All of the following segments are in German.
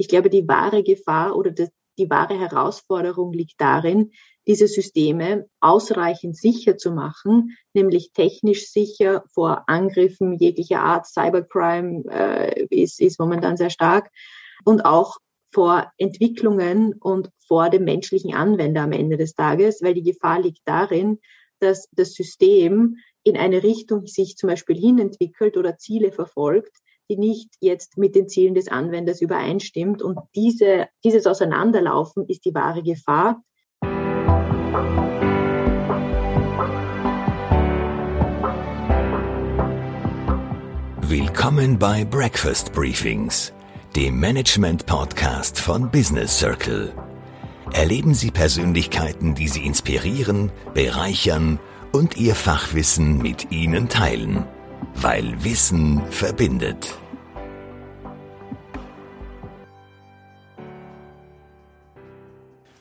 Ich glaube, die wahre Gefahr oder das, die wahre Herausforderung liegt darin, diese Systeme ausreichend sicher zu machen, nämlich technisch sicher vor Angriffen jeglicher Art. Cybercrime äh, ist, ist momentan sehr stark und auch vor Entwicklungen und vor dem menschlichen Anwender am Ende des Tages, weil die Gefahr liegt darin, dass das System in eine Richtung sich zum Beispiel hinentwickelt oder Ziele verfolgt, die nicht jetzt mit den Zielen des Anwenders übereinstimmt. Und diese, dieses Auseinanderlaufen ist die wahre Gefahr. Willkommen bei Breakfast Briefings, dem Management-Podcast von Business Circle. Erleben Sie Persönlichkeiten, die Sie inspirieren, bereichern und Ihr Fachwissen mit Ihnen teilen, weil Wissen verbindet.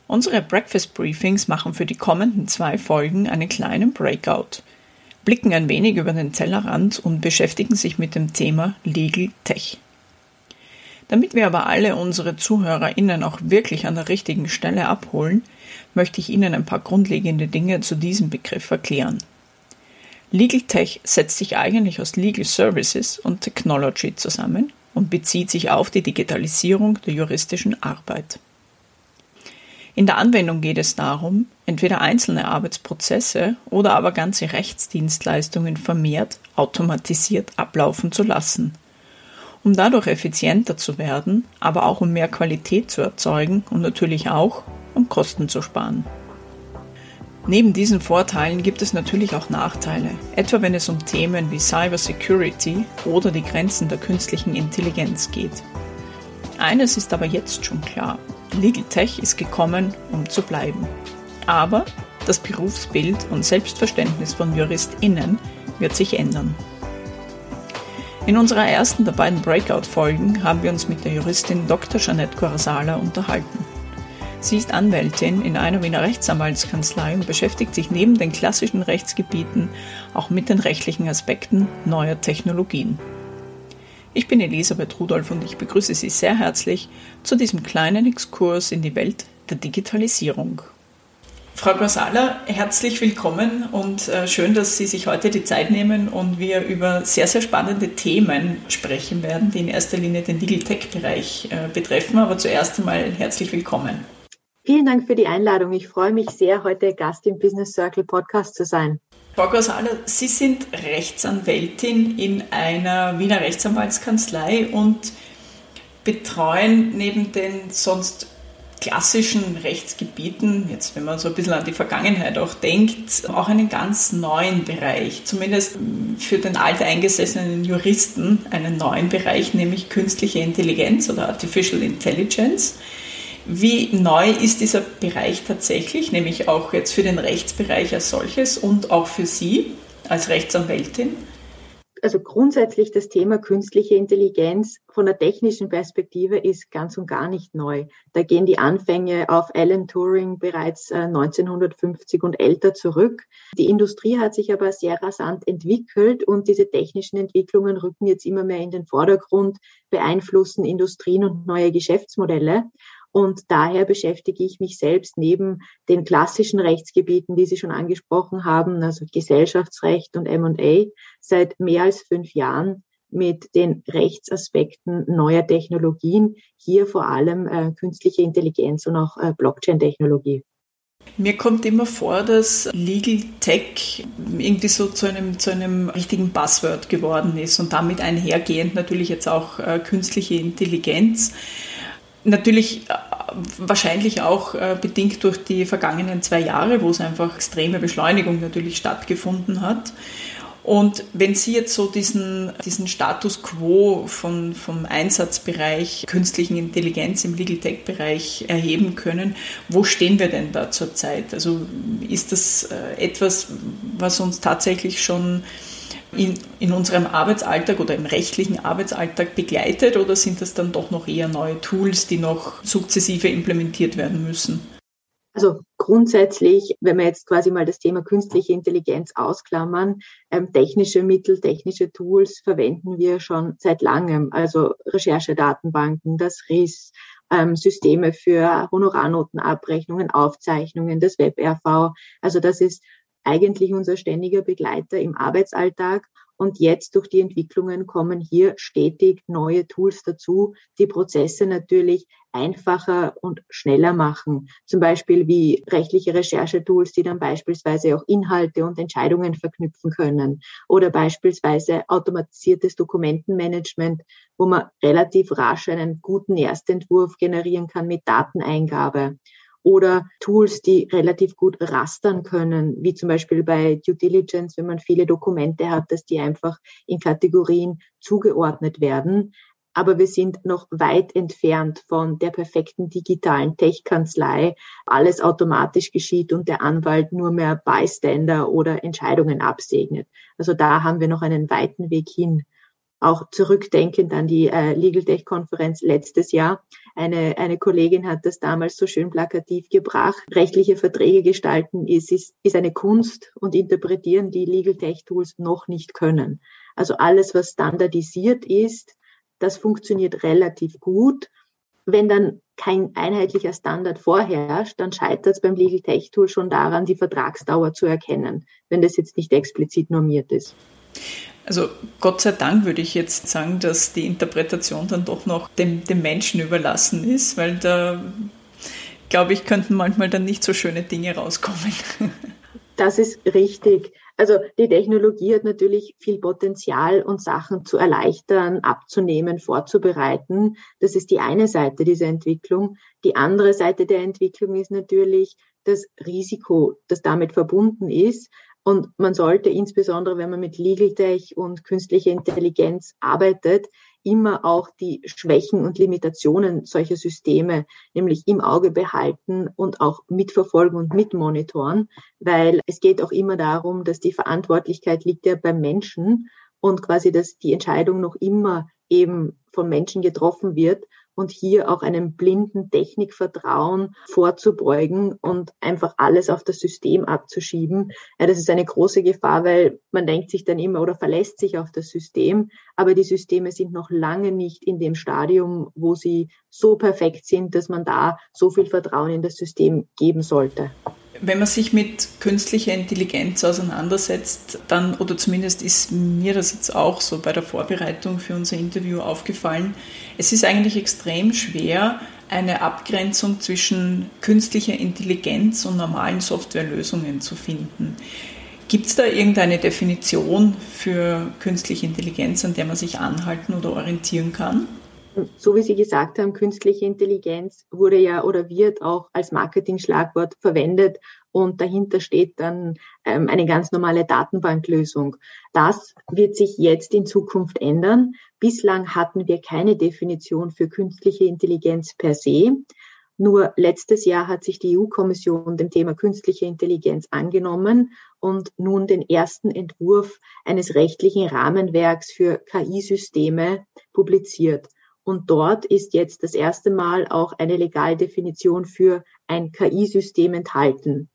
Unsere Breakfast Briefings machen für die kommenden zwei Folgen einen kleinen Breakout – blicken ein wenig über den Tellerrand und beschäftigen sich mit dem Thema Legal Tech. Damit wir aber alle unsere ZuhörerInnen auch wirklich an der richtigen Stelle abholen, möchte ich Ihnen ein paar grundlegende Dinge zu diesem Begriff erklären. Legal Tech setzt sich eigentlich aus Legal Services und Technology zusammen und bezieht sich auf die Digitalisierung der juristischen Arbeit. In der Anwendung geht es darum, entweder einzelne Arbeitsprozesse oder aber ganze Rechtsdienstleistungen vermehrt automatisiert ablaufen zu lassen, um dadurch effizienter zu werden, aber auch um mehr Qualität zu erzeugen und natürlich auch um Kosten zu sparen. Neben diesen Vorteilen gibt es natürlich auch Nachteile, etwa wenn es um Themen wie Cybersecurity oder die Grenzen der künstlichen Intelligenz geht. Eines ist aber jetzt schon klar. Legal Tech ist gekommen, um zu bleiben. Aber das Berufsbild und Selbstverständnis von JuristInnen wird sich ändern. In unserer ersten der beiden Breakout-Folgen haben wir uns mit der Juristin Dr. Jeanette Corsala unterhalten. Sie ist Anwältin in einer Wiener Rechtsanwaltskanzlei und beschäftigt sich neben den klassischen Rechtsgebieten auch mit den rechtlichen Aspekten neuer Technologien. Ich bin Elisabeth Rudolph und ich begrüße Sie sehr herzlich zu diesem kleinen Exkurs in die Welt der Digitalisierung. Frau Gorsala, herzlich willkommen und äh, schön, dass Sie sich heute die Zeit nehmen und wir über sehr, sehr spannende Themen sprechen werden, die in erster Linie den Legal Tech-Bereich äh, betreffen. Aber zuerst einmal herzlich willkommen. Vielen Dank für die Einladung. Ich freue mich sehr, heute Gast im Business Circle Podcast zu sein. Frau Gorsala, Sie sind Rechtsanwältin in einer Wiener Rechtsanwaltskanzlei und betreuen neben den sonst klassischen Rechtsgebieten, jetzt wenn man so ein bisschen an die Vergangenheit auch denkt, auch einen ganz neuen Bereich, zumindest für den alteingesessenen Juristen einen neuen Bereich, nämlich künstliche Intelligenz oder Artificial Intelligence. Wie neu ist dieser Bereich tatsächlich, nämlich auch jetzt für den Rechtsbereich als solches und auch für Sie als Rechtsanwältin? Also grundsätzlich das Thema künstliche Intelligenz von der technischen Perspektive ist ganz und gar nicht neu. Da gehen die Anfänge auf Alan Turing bereits 1950 äh, und älter zurück. Die Industrie hat sich aber sehr rasant entwickelt und diese technischen Entwicklungen rücken jetzt immer mehr in den Vordergrund, beeinflussen Industrien und neue Geschäftsmodelle. Und daher beschäftige ich mich selbst neben den klassischen Rechtsgebieten, die Sie schon angesprochen haben, also Gesellschaftsrecht und M&A, seit mehr als fünf Jahren mit den Rechtsaspekten neuer Technologien, hier vor allem äh, künstliche Intelligenz und auch äh, Blockchain-Technologie. Mir kommt immer vor, dass Legal Tech irgendwie so zu einem, zu einem richtigen Buzzword geworden ist und damit einhergehend natürlich jetzt auch äh, künstliche Intelligenz. Natürlich äh, wahrscheinlich auch äh, bedingt durch die vergangenen zwei Jahre, wo es einfach extreme Beschleunigung natürlich stattgefunden hat. Und wenn Sie jetzt so diesen, diesen Status quo von, vom Einsatzbereich künstlichen Intelligenz im Legal Tech-Bereich erheben können, wo stehen wir denn da zurzeit? Also ist das äh, etwas, was uns tatsächlich schon in, in unserem Arbeitsalltag oder im rechtlichen Arbeitsalltag begleitet oder sind das dann doch noch eher neue Tools, die noch sukzessive implementiert werden müssen? Also grundsätzlich, wenn wir jetzt quasi mal das Thema künstliche Intelligenz ausklammern, ähm, technische Mittel, technische Tools verwenden wir schon seit langem. Also Recherchedatenbanken, das RIS, ähm, Systeme für Honorarnotenabrechnungen, Aufzeichnungen, das WebRV. Also das ist eigentlich unser ständiger Begleiter im Arbeitsalltag. Und jetzt durch die Entwicklungen kommen hier stetig neue Tools dazu, die Prozesse natürlich einfacher und schneller machen. Zum Beispiel wie rechtliche Recherchetools, die dann beispielsweise auch Inhalte und Entscheidungen verknüpfen können. Oder beispielsweise automatisiertes Dokumentenmanagement, wo man relativ rasch einen guten Erstentwurf generieren kann mit Dateneingabe oder Tools, die relativ gut rastern können, wie zum Beispiel bei Due Diligence, wenn man viele Dokumente hat, dass die einfach in Kategorien zugeordnet werden. Aber wir sind noch weit entfernt von der perfekten digitalen Tech-Kanzlei. Alles automatisch geschieht und der Anwalt nur mehr Bystander oder Entscheidungen absegnet. Also da haben wir noch einen weiten Weg hin auch zurückdenkend an die äh, Legal Tech Konferenz letztes Jahr. Eine, eine Kollegin hat das damals so schön plakativ gebracht. Rechtliche Verträge gestalten ist, ist, ist eine Kunst und interpretieren die Legal Tech Tools noch nicht können. Also alles, was standardisiert ist, das funktioniert relativ gut. Wenn dann kein einheitlicher Standard vorherrscht, dann scheitert es beim Legal Tech Tool schon daran, die Vertragsdauer zu erkennen, wenn das jetzt nicht explizit normiert ist. Also Gott sei Dank würde ich jetzt sagen, dass die Interpretation dann doch noch dem, dem Menschen überlassen ist, weil da, glaube ich, könnten manchmal dann nicht so schöne Dinge rauskommen. Das ist richtig. Also die Technologie hat natürlich viel Potenzial und Sachen zu erleichtern, abzunehmen, vorzubereiten. Das ist die eine Seite dieser Entwicklung. Die andere Seite der Entwicklung ist natürlich das Risiko, das damit verbunden ist. Und man sollte insbesondere, wenn man mit Legal Tech und künstlicher Intelligenz arbeitet, immer auch die Schwächen und Limitationen solcher Systeme nämlich im Auge behalten und auch mitverfolgen und mitmonitoren, weil es geht auch immer darum, dass die Verantwortlichkeit liegt ja beim Menschen und quasi, dass die Entscheidung noch immer eben von Menschen getroffen wird und hier auch einem blinden Technikvertrauen vorzubeugen und einfach alles auf das System abzuschieben. Ja, das ist eine große Gefahr, weil man denkt sich dann immer oder verlässt sich auf das System, aber die Systeme sind noch lange nicht in dem Stadium, wo sie so perfekt sind, dass man da so viel Vertrauen in das System geben sollte. Wenn man sich mit künstlicher Intelligenz auseinandersetzt, dann, oder zumindest ist mir das jetzt auch so bei der Vorbereitung für unser Interview aufgefallen, es ist eigentlich extrem schwer, eine Abgrenzung zwischen künstlicher Intelligenz und normalen Softwarelösungen zu finden. Gibt es da irgendeine Definition für künstliche Intelligenz, an der man sich anhalten oder orientieren kann? So wie Sie gesagt haben, künstliche Intelligenz wurde ja oder wird auch als Marketing-Schlagwort verwendet und dahinter steht dann ähm, eine ganz normale Datenbanklösung. Das wird sich jetzt in Zukunft ändern. Bislang hatten wir keine Definition für künstliche Intelligenz per se. Nur letztes Jahr hat sich die EU-Kommission dem Thema künstliche Intelligenz angenommen und nun den ersten Entwurf eines rechtlichen Rahmenwerks für KI-Systeme publiziert. Und dort ist jetzt das erste Mal auch eine Legaldefinition für ein KI-System enthalten.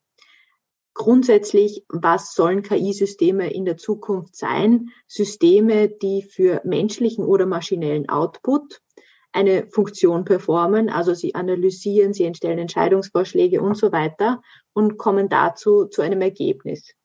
Grundsätzlich, was sollen KI-Systeme in der Zukunft sein? Systeme, die für menschlichen oder maschinellen Output eine Funktion performen, also sie analysieren, sie entstellen Entscheidungsvorschläge und so weiter und kommen dazu zu einem Ergebnis.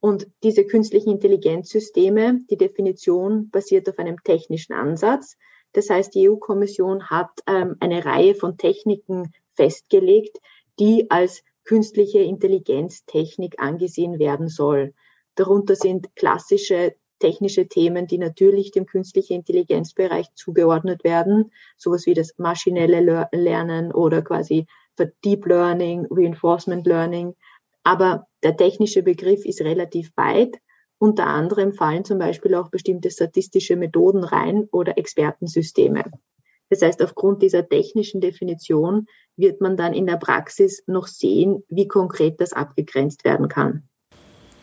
Und diese künstlichen Intelligenzsysteme, die Definition basiert auf einem technischen Ansatz. Das heißt, die EU-Kommission hat ähm, eine Reihe von Techniken festgelegt, die als künstliche Intelligenztechnik angesehen werden soll. Darunter sind klassische technische Themen, die natürlich dem künstlichen Intelligenzbereich zugeordnet werden, sowas wie das maschinelle Lernen oder quasi Deep Learning, Reinforcement Learning. Aber der technische Begriff ist relativ weit unter anderem fallen zum Beispiel auch bestimmte statistische Methoden rein oder Expertensysteme. Das heißt, aufgrund dieser technischen Definition wird man dann in der Praxis noch sehen, wie konkret das abgegrenzt werden kann.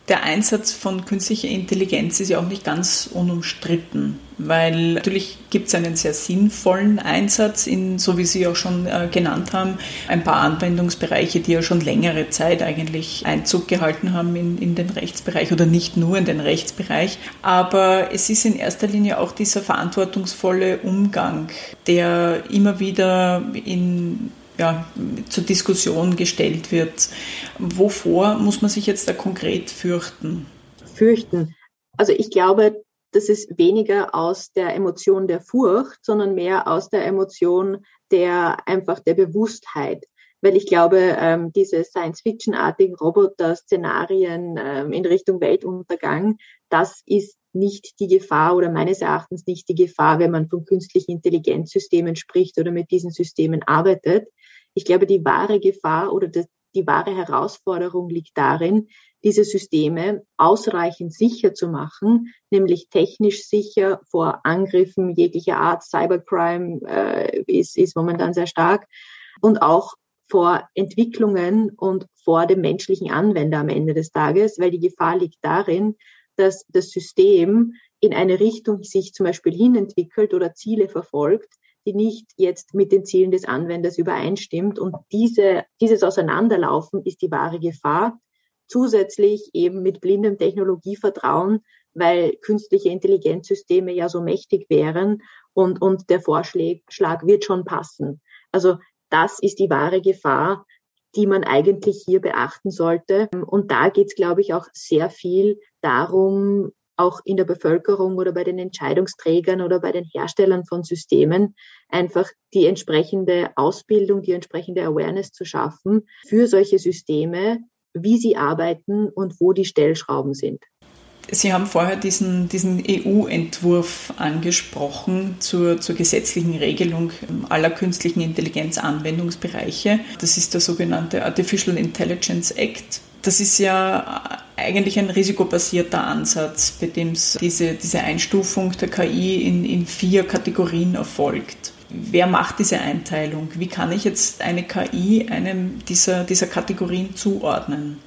Der Einsatz von künstlicher Intelligenz ist ja auch nicht ganz unumstritten, weil natürlich gibt es einen sehr sinnvollen Einsatz, in, so wie Sie auch schon äh, genannt haben, ein paar Anwendungsbereiche, die ja schon längere Zeit eigentlich Einzug gehalten haben in, in den Rechtsbereich oder nicht nur in den Rechtsbereich. Aber es ist in erster Linie auch dieser verantwortungsvolle Umgang, der immer wieder in ja, zur Diskussion gestellt wird. Wovor muss man sich jetzt da konkret fürchten? Fürchten. Also ich glaube, das ist weniger aus der Emotion der Furcht, sondern mehr aus der Emotion der einfach der Bewusstheit. Weil ich glaube, ähm, diese Science-Fiction-artigen Roboter-Szenarien ähm, in Richtung Weltuntergang, das ist nicht die Gefahr oder meines Erachtens nicht die Gefahr, wenn man von künstlichen Intelligenzsystemen spricht oder mit diesen Systemen arbeitet. Ich glaube, die wahre Gefahr oder die, die wahre Herausforderung liegt darin, diese Systeme ausreichend sicher zu machen, nämlich technisch sicher vor Angriffen jeglicher Art. Cybercrime äh, ist, ist momentan sehr stark und auch vor Entwicklungen und vor dem menschlichen Anwender am Ende des Tages, weil die Gefahr liegt darin, dass das System in eine Richtung sich zum Beispiel hinentwickelt oder Ziele verfolgt, die nicht jetzt mit den Zielen des Anwenders übereinstimmt. Und diese, dieses Auseinanderlaufen ist die wahre Gefahr. Zusätzlich eben mit blindem Technologievertrauen, weil künstliche Intelligenzsysteme ja so mächtig wären und, und der Vorschlag wird schon passen. Also das ist die wahre Gefahr, die man eigentlich hier beachten sollte. Und da geht es, glaube ich, auch sehr viel darum, auch in der Bevölkerung oder bei den Entscheidungsträgern oder bei den Herstellern von Systemen einfach die entsprechende Ausbildung, die entsprechende Awareness zu schaffen für solche Systeme, wie sie arbeiten und wo die Stellschrauben sind. Sie haben vorher diesen, diesen EU-Entwurf angesprochen zur, zur gesetzlichen Regelung aller künstlichen Intelligenz-Anwendungsbereiche. Das ist der sogenannte Artificial Intelligence Act. Das ist ja eigentlich ein risikobasierter Ansatz, bei dem diese, diese Einstufung der KI in, in vier Kategorien erfolgt. Wer macht diese Einteilung? Wie kann ich jetzt eine KI einem dieser, dieser Kategorien zuordnen?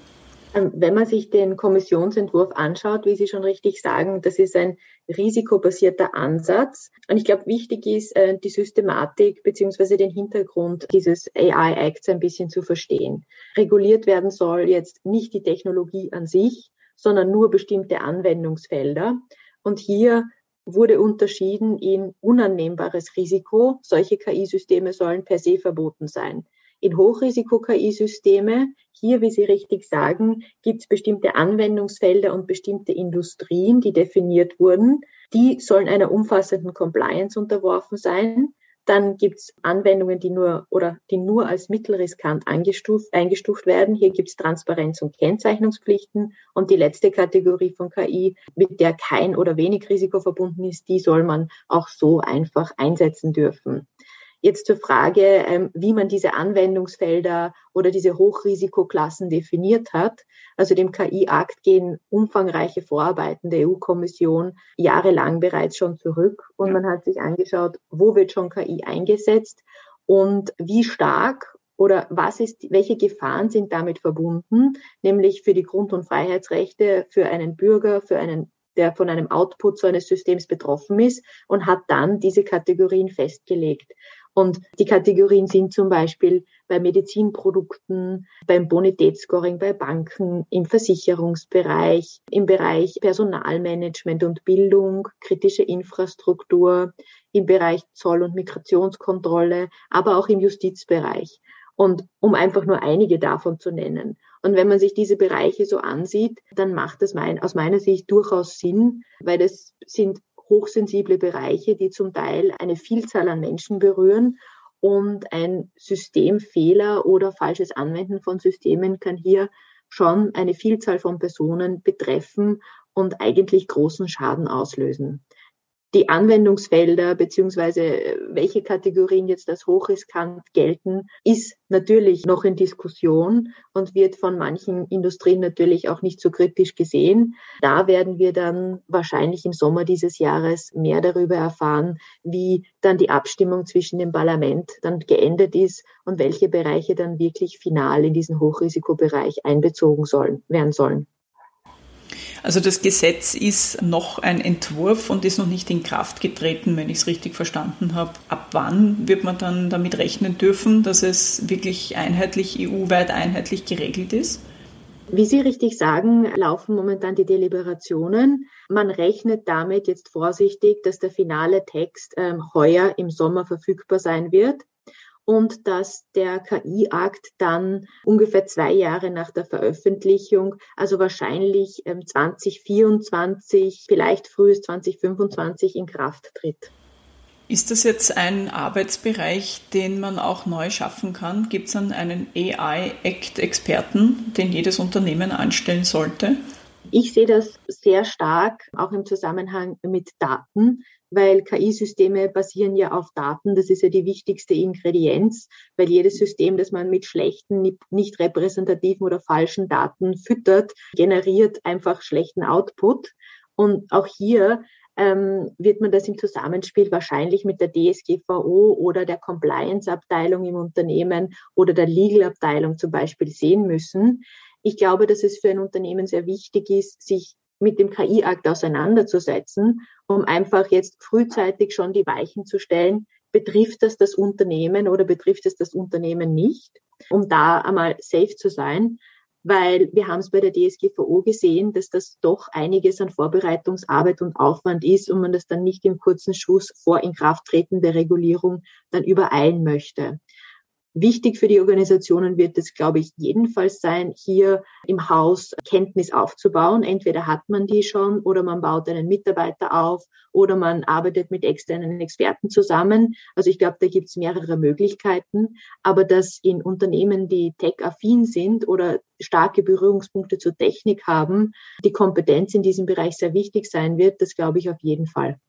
Ähm, wenn man sich den Kommissionsentwurf anschaut, wie Sie schon richtig sagen, das ist ein risikobasierter Ansatz. Und ich glaube, wichtig ist, äh, die Systematik beziehungsweise den Hintergrund dieses AI Acts ein bisschen zu verstehen. Reguliert werden soll jetzt nicht die Technologie an sich, sondern nur bestimmte Anwendungsfelder. Und hier wurde unterschieden in unannehmbares Risiko. Solche KI-Systeme sollen per se verboten sein in Hochrisiko-KI-Systeme. Hier, wie Sie richtig sagen, gibt es bestimmte Anwendungsfelder und bestimmte Industrien, die definiert wurden. Die sollen einer umfassenden Compliance unterworfen sein. Dann gibt es Anwendungen, die nur oder die nur als mittelriskant eingestuft, eingestuft werden. Hier gibt es Transparenz- und Kennzeichnungspflichten. Und die letzte Kategorie von KI, mit der kein oder wenig Risiko verbunden ist, die soll man auch so einfach einsetzen dürfen. Jetzt zur Frage, ähm, wie man diese Anwendungsfelder oder diese Hochrisikoklassen definiert hat. Also dem KI-Akt gehen umfangreiche Vorarbeiten der EU-Kommission jahrelang bereits schon zurück und man hat sich angeschaut, wo wird schon KI eingesetzt und wie stark oder was ist, welche Gefahren sind damit verbunden, nämlich für die Grund- und Freiheitsrechte, für einen Bürger, für einen der von einem Output so eines Systems betroffen ist und hat dann diese Kategorien festgelegt. Und die Kategorien sind zum Beispiel bei Medizinprodukten, beim Bonitätsscoring bei Banken, im Versicherungsbereich, im Bereich Personalmanagement und Bildung, kritische Infrastruktur, im Bereich Zoll- und Migrationskontrolle, aber auch im Justizbereich. Und um einfach nur einige davon zu nennen. Und wenn man sich diese Bereiche so ansieht, dann macht es mein, aus meiner Sicht durchaus Sinn, weil das sind hochsensible Bereiche, die zum Teil eine Vielzahl an Menschen berühren. Und ein Systemfehler oder falsches Anwenden von Systemen kann hier schon eine Vielzahl von Personen betreffen und eigentlich großen Schaden auslösen die Anwendungsfelder beziehungsweise äh, welche Kategorien jetzt als hochriskant gelten, ist natürlich noch in Diskussion und wird von manchen Industrien natürlich auch nicht so kritisch gesehen. Da werden wir dann wahrscheinlich im Sommer dieses Jahres mehr darüber erfahren, wie dann die Abstimmung zwischen dem Parlament dann geendet ist und welche Bereiche dann wirklich final in diesen Hochrisikobereich einbezogen sollen, werden sollen. Also das Gesetz ist noch ein Entwurf und ist noch nicht in Kraft getreten, wenn ich es richtig verstanden habe. Ab wann wird man dann damit rechnen dürfen, dass es wirklich einheitlich, EU-weit einheitlich geregelt ist? Wie Sie richtig sagen, laufen momentan die Deliberationen. Man rechnet damit jetzt vorsichtig, dass der finale Text ähm, heuer im Sommer verfügbar sein wird und dass der KI-Akt dann ungefähr zwei Jahre nach der Veröffentlichung, also wahrscheinlich ähm, 2024, vielleicht frühest 2025 in Kraft tritt. Ist das jetzt ein Arbeitsbereich, den man auch neu schaffen kann? Gibt es dann einen AI-Act-Experten, den jedes Unternehmen anstellen sollte? Ich sehe das sehr stark auch im Zusammenhang mit Daten, weil KI-Systeme basieren ja auf Daten. Das ist ja die wichtigste Ingredienz, weil jedes System, das man mit schlechten, nicht repräsentativen oder falschen Daten füttert, generiert einfach schlechten Output. Und auch hier ähm, wird man das im Zusammenspiel wahrscheinlich mit der DSGVO oder der Compliance-Abteilung im Unternehmen oder der Legal-Abteilung zum Beispiel sehen müssen. Ich glaube, dass es für ein Unternehmen sehr wichtig ist, sich mit dem KI-Akt auseinanderzusetzen, um einfach jetzt frühzeitig schon die Weichen zu stellen, betrifft das das Unternehmen oder betrifft es das Unternehmen nicht, um da einmal safe zu sein weil wir haben es bei der DSGVO gesehen, dass das doch einiges an Vorbereitungsarbeit und Aufwand ist und man das dann nicht im kurzen Schuss vor Inkrafttreten der Regulierung dann übereilen möchte. Wichtig für die Organisationen wird es, glaube ich, jedenfalls sein, hier im Haus Kenntnis aufzubauen. Entweder hat man die schon oder man baut einen Mitarbeiter auf oder man arbeitet mit externen Experten zusammen. Also ich glaube, da gibt es mehrere Möglichkeiten. Aber dass in Unternehmen, die tech-affin sind oder starke Berührungspunkte zur Technik haben, die Kompetenz in diesem Bereich sehr wichtig sein wird, das glaube ich auf jeden Fall.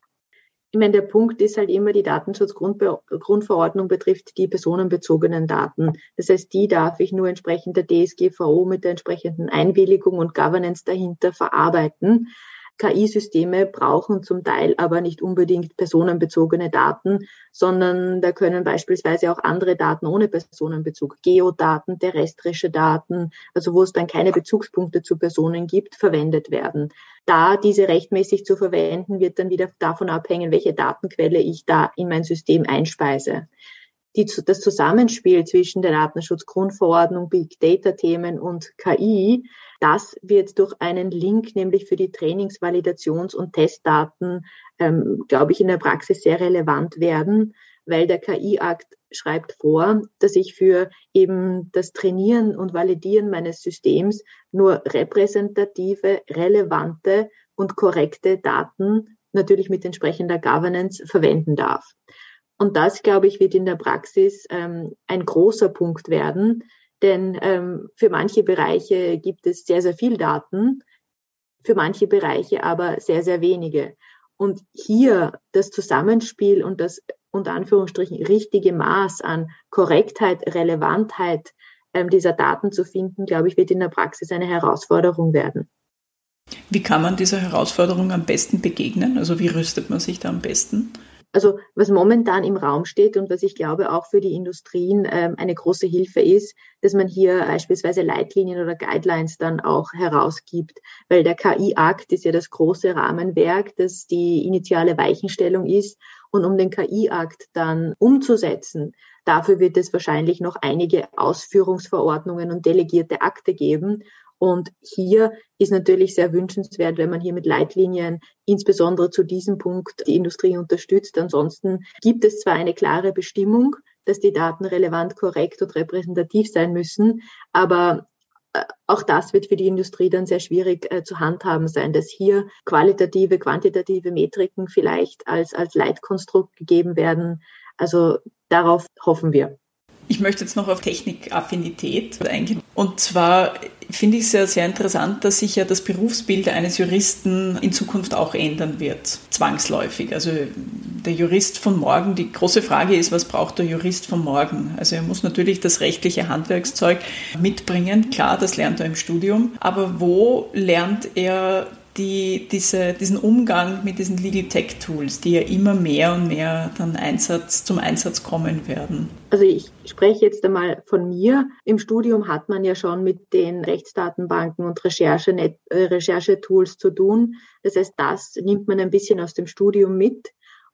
Ich meine, der Punkt ist halt immer, die Datenschutzgrundverordnung betrifft die personenbezogenen Daten. Das heißt, die darf ich nur entsprechend der DSGVO mit der entsprechenden Einwilligung und Governance dahinter verarbeiten. KI-Systeme brauchen zum Teil aber nicht unbedingt personenbezogene Daten, sondern da können beispielsweise auch andere Daten ohne Personenbezug, Geodaten, terrestrische Daten, also wo es dann keine Bezugspunkte zu Personen gibt, verwendet werden. Da diese rechtmäßig zu verwenden, wird dann wieder davon abhängen, welche Datenquelle ich da in mein System einspeise die, das Zusammenspiel zwischen der Datenschutzgrundverordnung, Big Data Themen und KI, das wird durch einen Link, nämlich für die Trainings-, Validations- und Testdaten, ähm, glaube ich, in der Praxis sehr relevant werden, weil der KI-Akt schreibt vor, dass ich für eben das Trainieren und Validieren meines Systems nur repräsentative, relevante und korrekte Daten natürlich mit entsprechender Governance verwenden darf. Und das, glaube ich, wird in der Praxis ähm, ein großer Punkt werden, denn ähm, für manche Bereiche gibt es sehr, sehr viel Daten, für manche Bereiche aber sehr, sehr wenige. Und hier das Zusammenspiel und das unter Anführungsstrichen richtige Maß an Korrektheit, Relevantheit ähm, dieser Daten zu finden, glaube ich, wird in der Praxis eine Herausforderung werden. Wie kann man dieser Herausforderung am besten begegnen? Also wie rüstet man sich da am besten? Also was momentan im Raum steht und was ich glaube auch für die Industrien ähm, eine große Hilfe ist, dass man hier beispielsweise Leitlinien oder Guidelines dann auch herausgibt, weil der KI-Akt ist ja das große Rahmenwerk, das die initiale Weichenstellung ist. Und um den KI-Akt dann umzusetzen, dafür wird es wahrscheinlich noch einige Ausführungsverordnungen und delegierte Akte geben. Und hier ist natürlich sehr wünschenswert, wenn man hier mit Leitlinien insbesondere zu diesem Punkt die Industrie unterstützt. Ansonsten gibt es zwar eine klare Bestimmung, dass die Daten relevant, korrekt und repräsentativ sein müssen, aber äh, auch das wird für die Industrie dann sehr schwierig äh, zu handhaben sein, dass hier qualitative, quantitative Metriken vielleicht als, als Leitkonstrukt gegeben werden. Also darauf hoffen wir. Ich möchte jetzt noch auf Technikaffinität eingehen. Und zwar finde ich es ja sehr interessant, dass sich ja das Berufsbild eines Juristen in Zukunft auch ändern wird, zwangsläufig. Also der Jurist von morgen, die große Frage ist, was braucht der Jurist von morgen? Also er muss natürlich das rechtliche Handwerkszeug mitbringen, klar, das lernt er im Studium, aber wo lernt er die, diese, diesen Umgang mit diesen Legal Tech Tools, die ja immer mehr und mehr dann Einsatz, zum Einsatz kommen werden? Also ich spreche jetzt einmal von mir. Im Studium hat man ja schon mit den Rechtsdatenbanken und Recherche, äh, Recherchetools zu tun. Das heißt, das nimmt man ein bisschen aus dem Studium mit.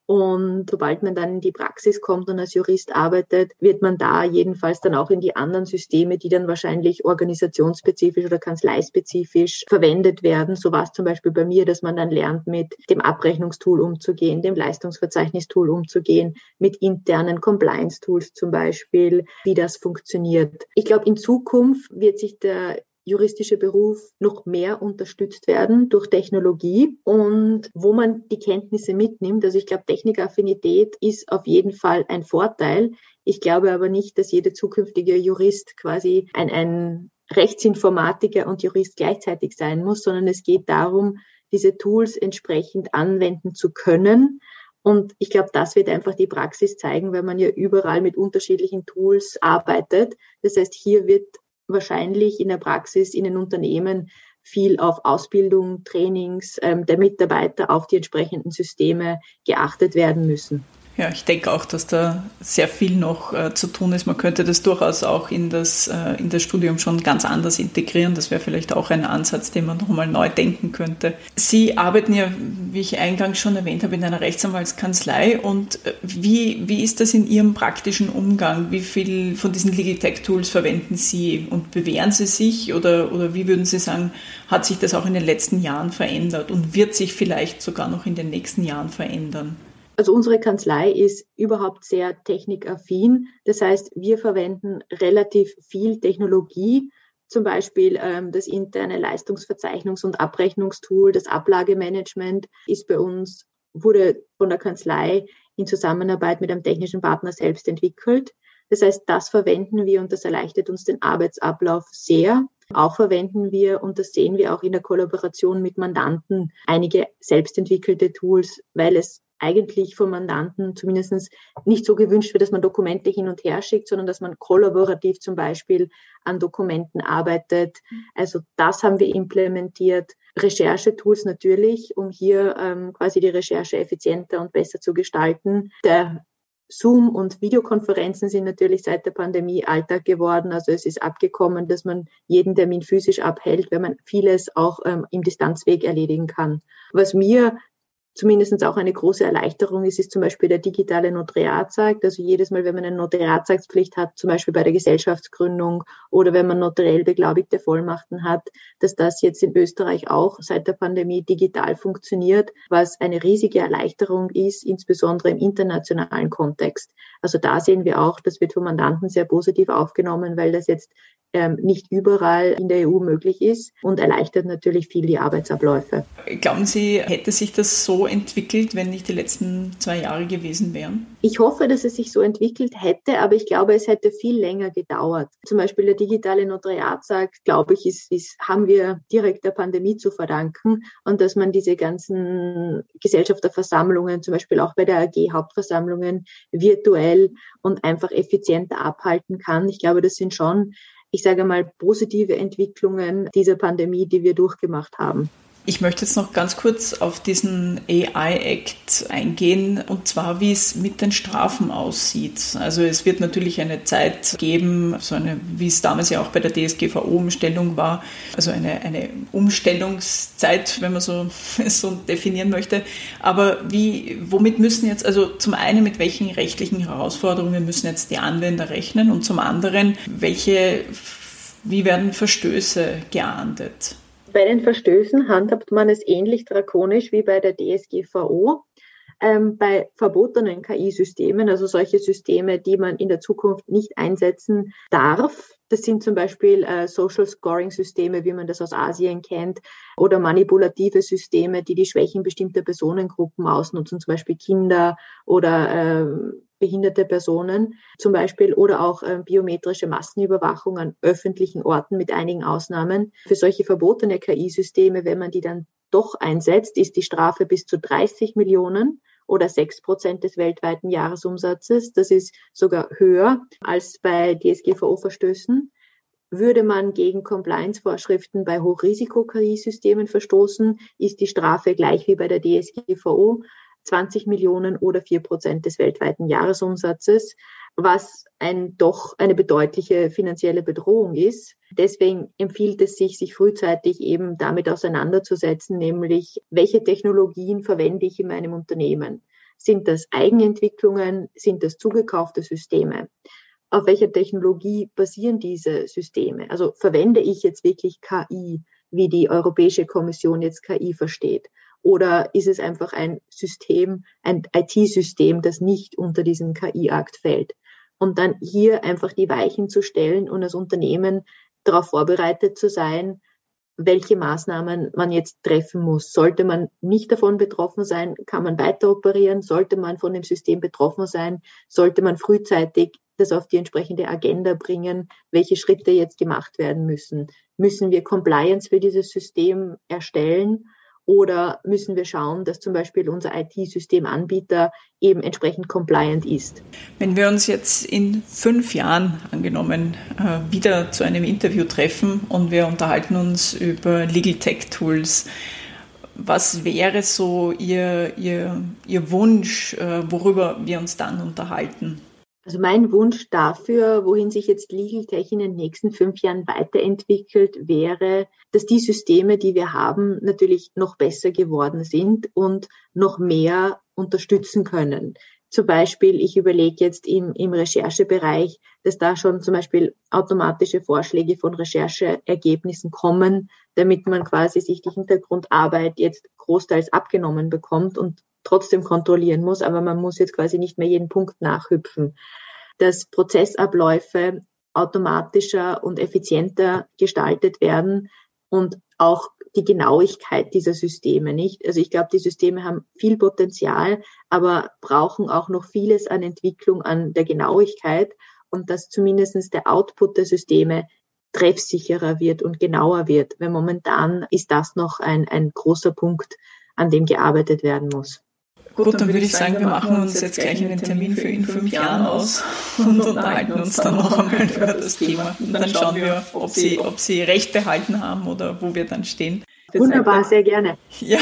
Und sobald man dann in die Praxis kommt und als Jurist arbeitet, wird man da jedenfalls dann auch in die anderen Systeme, die dann wahrscheinlich organisationsspezifisch oder kanzleispezifisch verwendet werden. So war es zum Beispiel bei mir, dass man dann lernt, mit dem Abrechnungstool umzugehen, dem Leistungsverzeichnistool umzugehen, mit internen Compliance-Tools zum Beispiel, wie das funktioniert. Ich glaube, in Zukunft wird sich der juristische Beruf noch mehr unterstützt werden durch Technologie und wo man die Kenntnisse mitnimmt. Also ich glaube, Technikaffinität ist auf jeden Fall ein Vorteil. Ich glaube aber nicht, dass jeder zukünftige Jurist quasi ein, ein Rechtsinformatiker und Jurist gleichzeitig sein muss, sondern es geht darum, diese Tools entsprechend anwenden zu können. Und ich glaube, das wird einfach die Praxis zeigen, weil man ja überall mit unterschiedlichen Tools arbeitet. Das heißt, hier wird wahrscheinlich in der Praxis in den Unternehmen viel auf Ausbildung, Trainings ähm, der Mitarbeiter auf die entsprechenden Systeme geachtet werden müssen. Ja, ich denke auch, dass da sehr viel noch äh, zu tun ist. Man könnte das durchaus auch in das, äh, in das Studium schon ganz anders integrieren. Das wäre vielleicht auch ein Ansatz, den man nochmal neu denken könnte. Sie arbeiten ja, wie ich eingangs schon erwähnt habe, in einer Rechtsanwaltskanzlei. Und äh, wie, wie ist das in Ihrem praktischen Umgang? Wie viel von diesen Legal Tech Tools verwenden Sie und bewähren Sie sich? Oder, oder wie würden Sie sagen, hat sich das auch in den letzten Jahren verändert und wird sich vielleicht sogar noch in den nächsten Jahren verändern? Also unsere Kanzlei ist überhaupt sehr technikaffin. Das heißt, wir verwenden relativ viel Technologie, zum Beispiel ähm, das interne Leistungsverzeichnungs- und Abrechnungstool, das Ablagemanagement ist bei uns, wurde von der Kanzlei in Zusammenarbeit mit einem technischen Partner selbst entwickelt. Das heißt, das verwenden wir und das erleichtert uns den Arbeitsablauf sehr. Auch verwenden wir, und das sehen wir auch in der Kollaboration mit Mandanten, einige selbstentwickelte Tools, weil es eigentlich vom Mandanten zumindest nicht so gewünscht wird, dass man Dokumente hin und her schickt, sondern dass man kollaborativ zum Beispiel an Dokumenten arbeitet. Also das haben wir implementiert. Recherchetools natürlich, um hier ähm, quasi die Recherche effizienter und besser zu gestalten. Der Zoom und Videokonferenzen sind natürlich seit der Pandemie Alltag geworden. Also es ist abgekommen, dass man jeden Termin physisch abhält, wenn man vieles auch ähm, im Distanzweg erledigen kann. Was mir zumindest auch eine große Erleichterung ist, ist zum Beispiel der digitale Notariatsakt. Also jedes Mal, wenn man eine Notariatsakspflicht hat, zum Beispiel bei der Gesellschaftsgründung oder wenn man notariell beglaubigte Vollmachten hat, dass das jetzt in Österreich auch seit der Pandemie digital funktioniert, was eine riesige Erleichterung ist, insbesondere im internationalen Kontext. Also da sehen wir auch, das wird vom Mandanten sehr positiv aufgenommen, weil das jetzt nicht überall in der EU möglich ist und erleichtert natürlich viel die Arbeitsabläufe. Glauben Sie, hätte sich das so entwickelt, wenn nicht die letzten zwei Jahre gewesen wären? Ich hoffe, dass es sich so entwickelt hätte, aber ich glaube, es hätte viel länger gedauert. Zum Beispiel der digitale Notariatsakt, glaube ich, ist, ist, haben wir direkt der Pandemie zu verdanken und dass man diese ganzen Gesellschafterversammlungen, zum Beispiel auch bei der AG Hauptversammlungen, virtuell und einfach effizienter abhalten kann. Ich glaube, das sind schon ich sage mal, positive Entwicklungen dieser Pandemie, die wir durchgemacht haben. Ich möchte jetzt noch ganz kurz auf diesen AI-Act eingehen und zwar, wie es mit den Strafen aussieht. Also es wird natürlich eine Zeit geben, so eine, wie es damals ja auch bei der DSGVO-Umstellung war, also eine, eine Umstellungszeit, wenn man so, so definieren möchte. Aber wie, womit müssen jetzt, also zum einen mit welchen rechtlichen Herausforderungen müssen jetzt die Anwender rechnen und zum anderen, welche, wie werden Verstöße geahndet? Bei den Verstößen handhabt man es ähnlich drakonisch wie bei der DSGVO. Ähm, bei verbotenen KI-Systemen, also solche Systeme, die man in der Zukunft nicht einsetzen darf. Das sind zum Beispiel äh, Social Scoring-Systeme, wie man das aus Asien kennt, oder manipulative Systeme, die die Schwächen bestimmter Personengruppen ausnutzen, zum Beispiel Kinder oder äh, behinderte Personen zum Beispiel oder auch äh, biometrische Massenüberwachung an öffentlichen Orten mit einigen Ausnahmen. Für solche verbotene KI-Systeme, wenn man die dann doch einsetzt, ist die Strafe bis zu 30 Millionen oder 6 Prozent des weltweiten Jahresumsatzes. Das ist sogar höher als bei DSGVO-Verstößen. Würde man gegen Compliance-Vorschriften bei Hochrisiko-KI-Systemen verstoßen, ist die Strafe gleich wie bei der DSGVO 20 Millionen oder 4 Prozent des weltweiten Jahresumsatzes, was ein doch eine bedeutliche finanzielle Bedrohung ist. Deswegen empfiehlt es sich, sich frühzeitig eben damit auseinanderzusetzen, nämlich welche Technologien verwende ich in meinem Unternehmen. Sind das Eigenentwicklungen? Sind das zugekaufte Systeme? Auf welcher Technologie basieren diese Systeme? Also verwende ich jetzt wirklich KI, wie die Europäische Kommission jetzt KI versteht? Oder ist es einfach ein System, ein IT-System, das nicht unter diesen KI-Akt fällt? Und dann hier einfach die Weichen zu stellen und als Unternehmen darauf vorbereitet zu sein, welche Maßnahmen man jetzt treffen muss. Sollte man nicht davon betroffen sein, kann man weiter operieren. Sollte man von dem System betroffen sein, sollte man frühzeitig das auf die entsprechende Agenda bringen, welche Schritte jetzt gemacht werden müssen. Müssen wir Compliance für dieses System erstellen? Oder müssen wir schauen, dass zum Beispiel unser IT-Systemanbieter eben entsprechend compliant ist? Wenn wir uns jetzt in fünf Jahren angenommen äh, wieder zu einem Interview treffen und wir unterhalten uns über Legal Tech Tools, was wäre so Ihr, Ihr, Ihr Wunsch, äh, worüber wir uns dann unterhalten? Also mein Wunsch dafür, wohin sich jetzt Legal Tech in den nächsten fünf Jahren weiterentwickelt, wäre, dass die Systeme, die wir haben, natürlich noch besser geworden sind und noch mehr unterstützen können. Zum Beispiel, ich überlege jetzt im, im Recherchebereich, dass da schon zum Beispiel automatische Vorschläge von Rechercheergebnissen kommen, damit man quasi sich die Hintergrundarbeit jetzt großteils abgenommen bekommt und trotzdem kontrollieren muss, aber man muss jetzt quasi nicht mehr jeden Punkt nachhüpfen. Dass Prozessabläufe automatischer und effizienter gestaltet werden und auch die Genauigkeit dieser Systeme nicht. Also ich glaube, die Systeme haben viel Potenzial, aber brauchen auch noch vieles an Entwicklung an der Genauigkeit und dass zumindestens der Output der Systeme treffsicherer wird und genauer wird. Weil momentan ist das noch ein, ein großer Punkt, an dem gearbeitet werden muss. Gut, dann, dann würde ich sagen, wir machen uns jetzt gleich einen Termin für in fünf Jahren aus und unterhalten uns dann noch einmal über das Thema. Und dann schauen wir, ob Sie, ob Sie recht behalten haben oder wo wir dann stehen. Wunderbar, sehr gerne. Ja,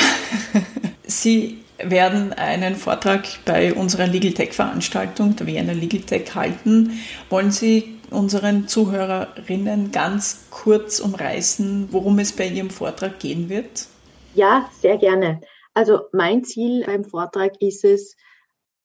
Sie werden einen Vortrag bei unserer Legal Tech Veranstaltung, der Vienna Legal Tech, halten. Wollen Sie unseren Zuhörerinnen ganz kurz umreißen, worum es bei Ihrem Vortrag gehen wird? Ja, sehr gerne. Also mein Ziel beim Vortrag ist es,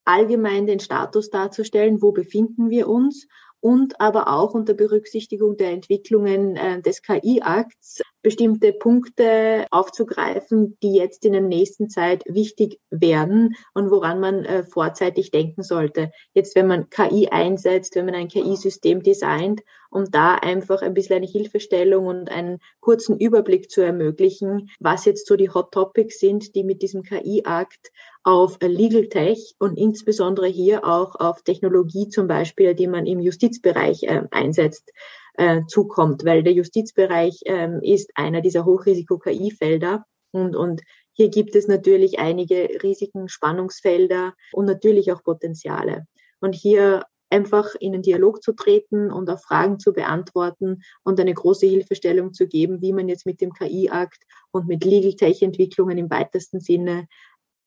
allgemein den Status darzustellen, wo befinden wir uns und aber auch unter Berücksichtigung der Entwicklungen äh, des KI-Akts bestimmte Punkte aufzugreifen, die jetzt in der nächsten Zeit wichtig werden und woran man äh, vorzeitig denken sollte. Jetzt, wenn man KI einsetzt, wenn man ein KI-System designt, um da einfach ein bisschen eine Hilfestellung und einen kurzen Überblick zu ermöglichen, was jetzt so die Hot Topics sind, die mit diesem KI-Akt auf Legal Tech und insbesondere hier auch auf Technologie zum Beispiel, die man im Justizbereich äh, einsetzt, äh, zukommt, weil der Justizbereich ähm, ist einer dieser Hochrisiko-KI-Felder und, und hier gibt es natürlich einige Risiken, Spannungsfelder und natürlich auch Potenziale. Und hier einfach in den Dialog zu treten und auch Fragen zu beantworten und eine große Hilfestellung zu geben, wie man jetzt mit dem KI-Akt und mit Legal Tech-Entwicklungen im weitesten Sinne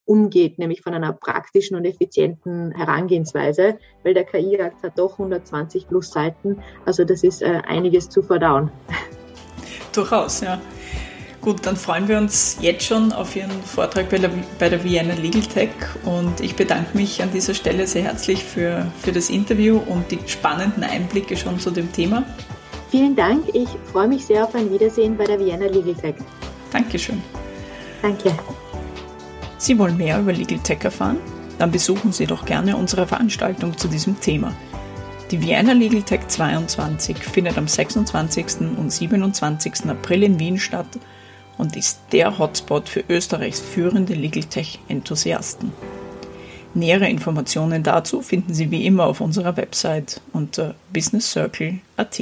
umgeht, nämlich von einer praktischen und effizienten Herangehensweise, weil der KI-Akt hat doch 120 plus Seiten, also das ist äh, einiges zu verdauen. Durchaus, ja. Gut, dann freuen wir uns jetzt schon auf Ihren Vortrag bei der, bei der Vienna Legal Tech und ich bedanke mich an dieser Stelle sehr herzlich für, für das Interview und die spannenden Einblicke schon zu dem Thema. Vielen Dank, ich freue mich sehr auf ein Wiedersehen bei der Vienna Legal Tech. Dankeschön. Danke. Sie wollen mehr über Legal Tech erfahren? Dann besuchen Sie doch gerne unsere Veranstaltung zu diesem Thema. Die Vienna Legal Tech 22 findet am 26. und 27. April in Wien statt und ist der Hotspot für Österreichs führende Legal Tech-Enthusiasten. Nähere Informationen dazu finden Sie wie immer auf unserer Website unter businesscircle.at.